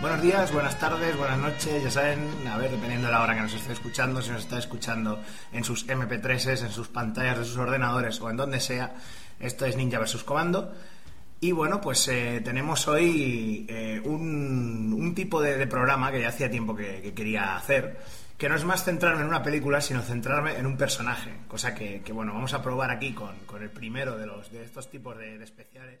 buenos días, buenas tardes, buenas noches, ya saben, a ver, dependiendo de la hora que nos esté escuchando, si nos está escuchando en sus MP3s, en sus pantallas de sus ordenadores o en donde sea, esto es Ninja vs. Comando. Y bueno, pues eh, tenemos hoy eh, un, tipo de, programa que ya hacía tiempo que, que, quería hacer, que no es más centrarme en una película, sino centrarme en un personaje, cosa que, bueno, vamos a probar aquí con, el primero de, los, de estos tipos de especiales.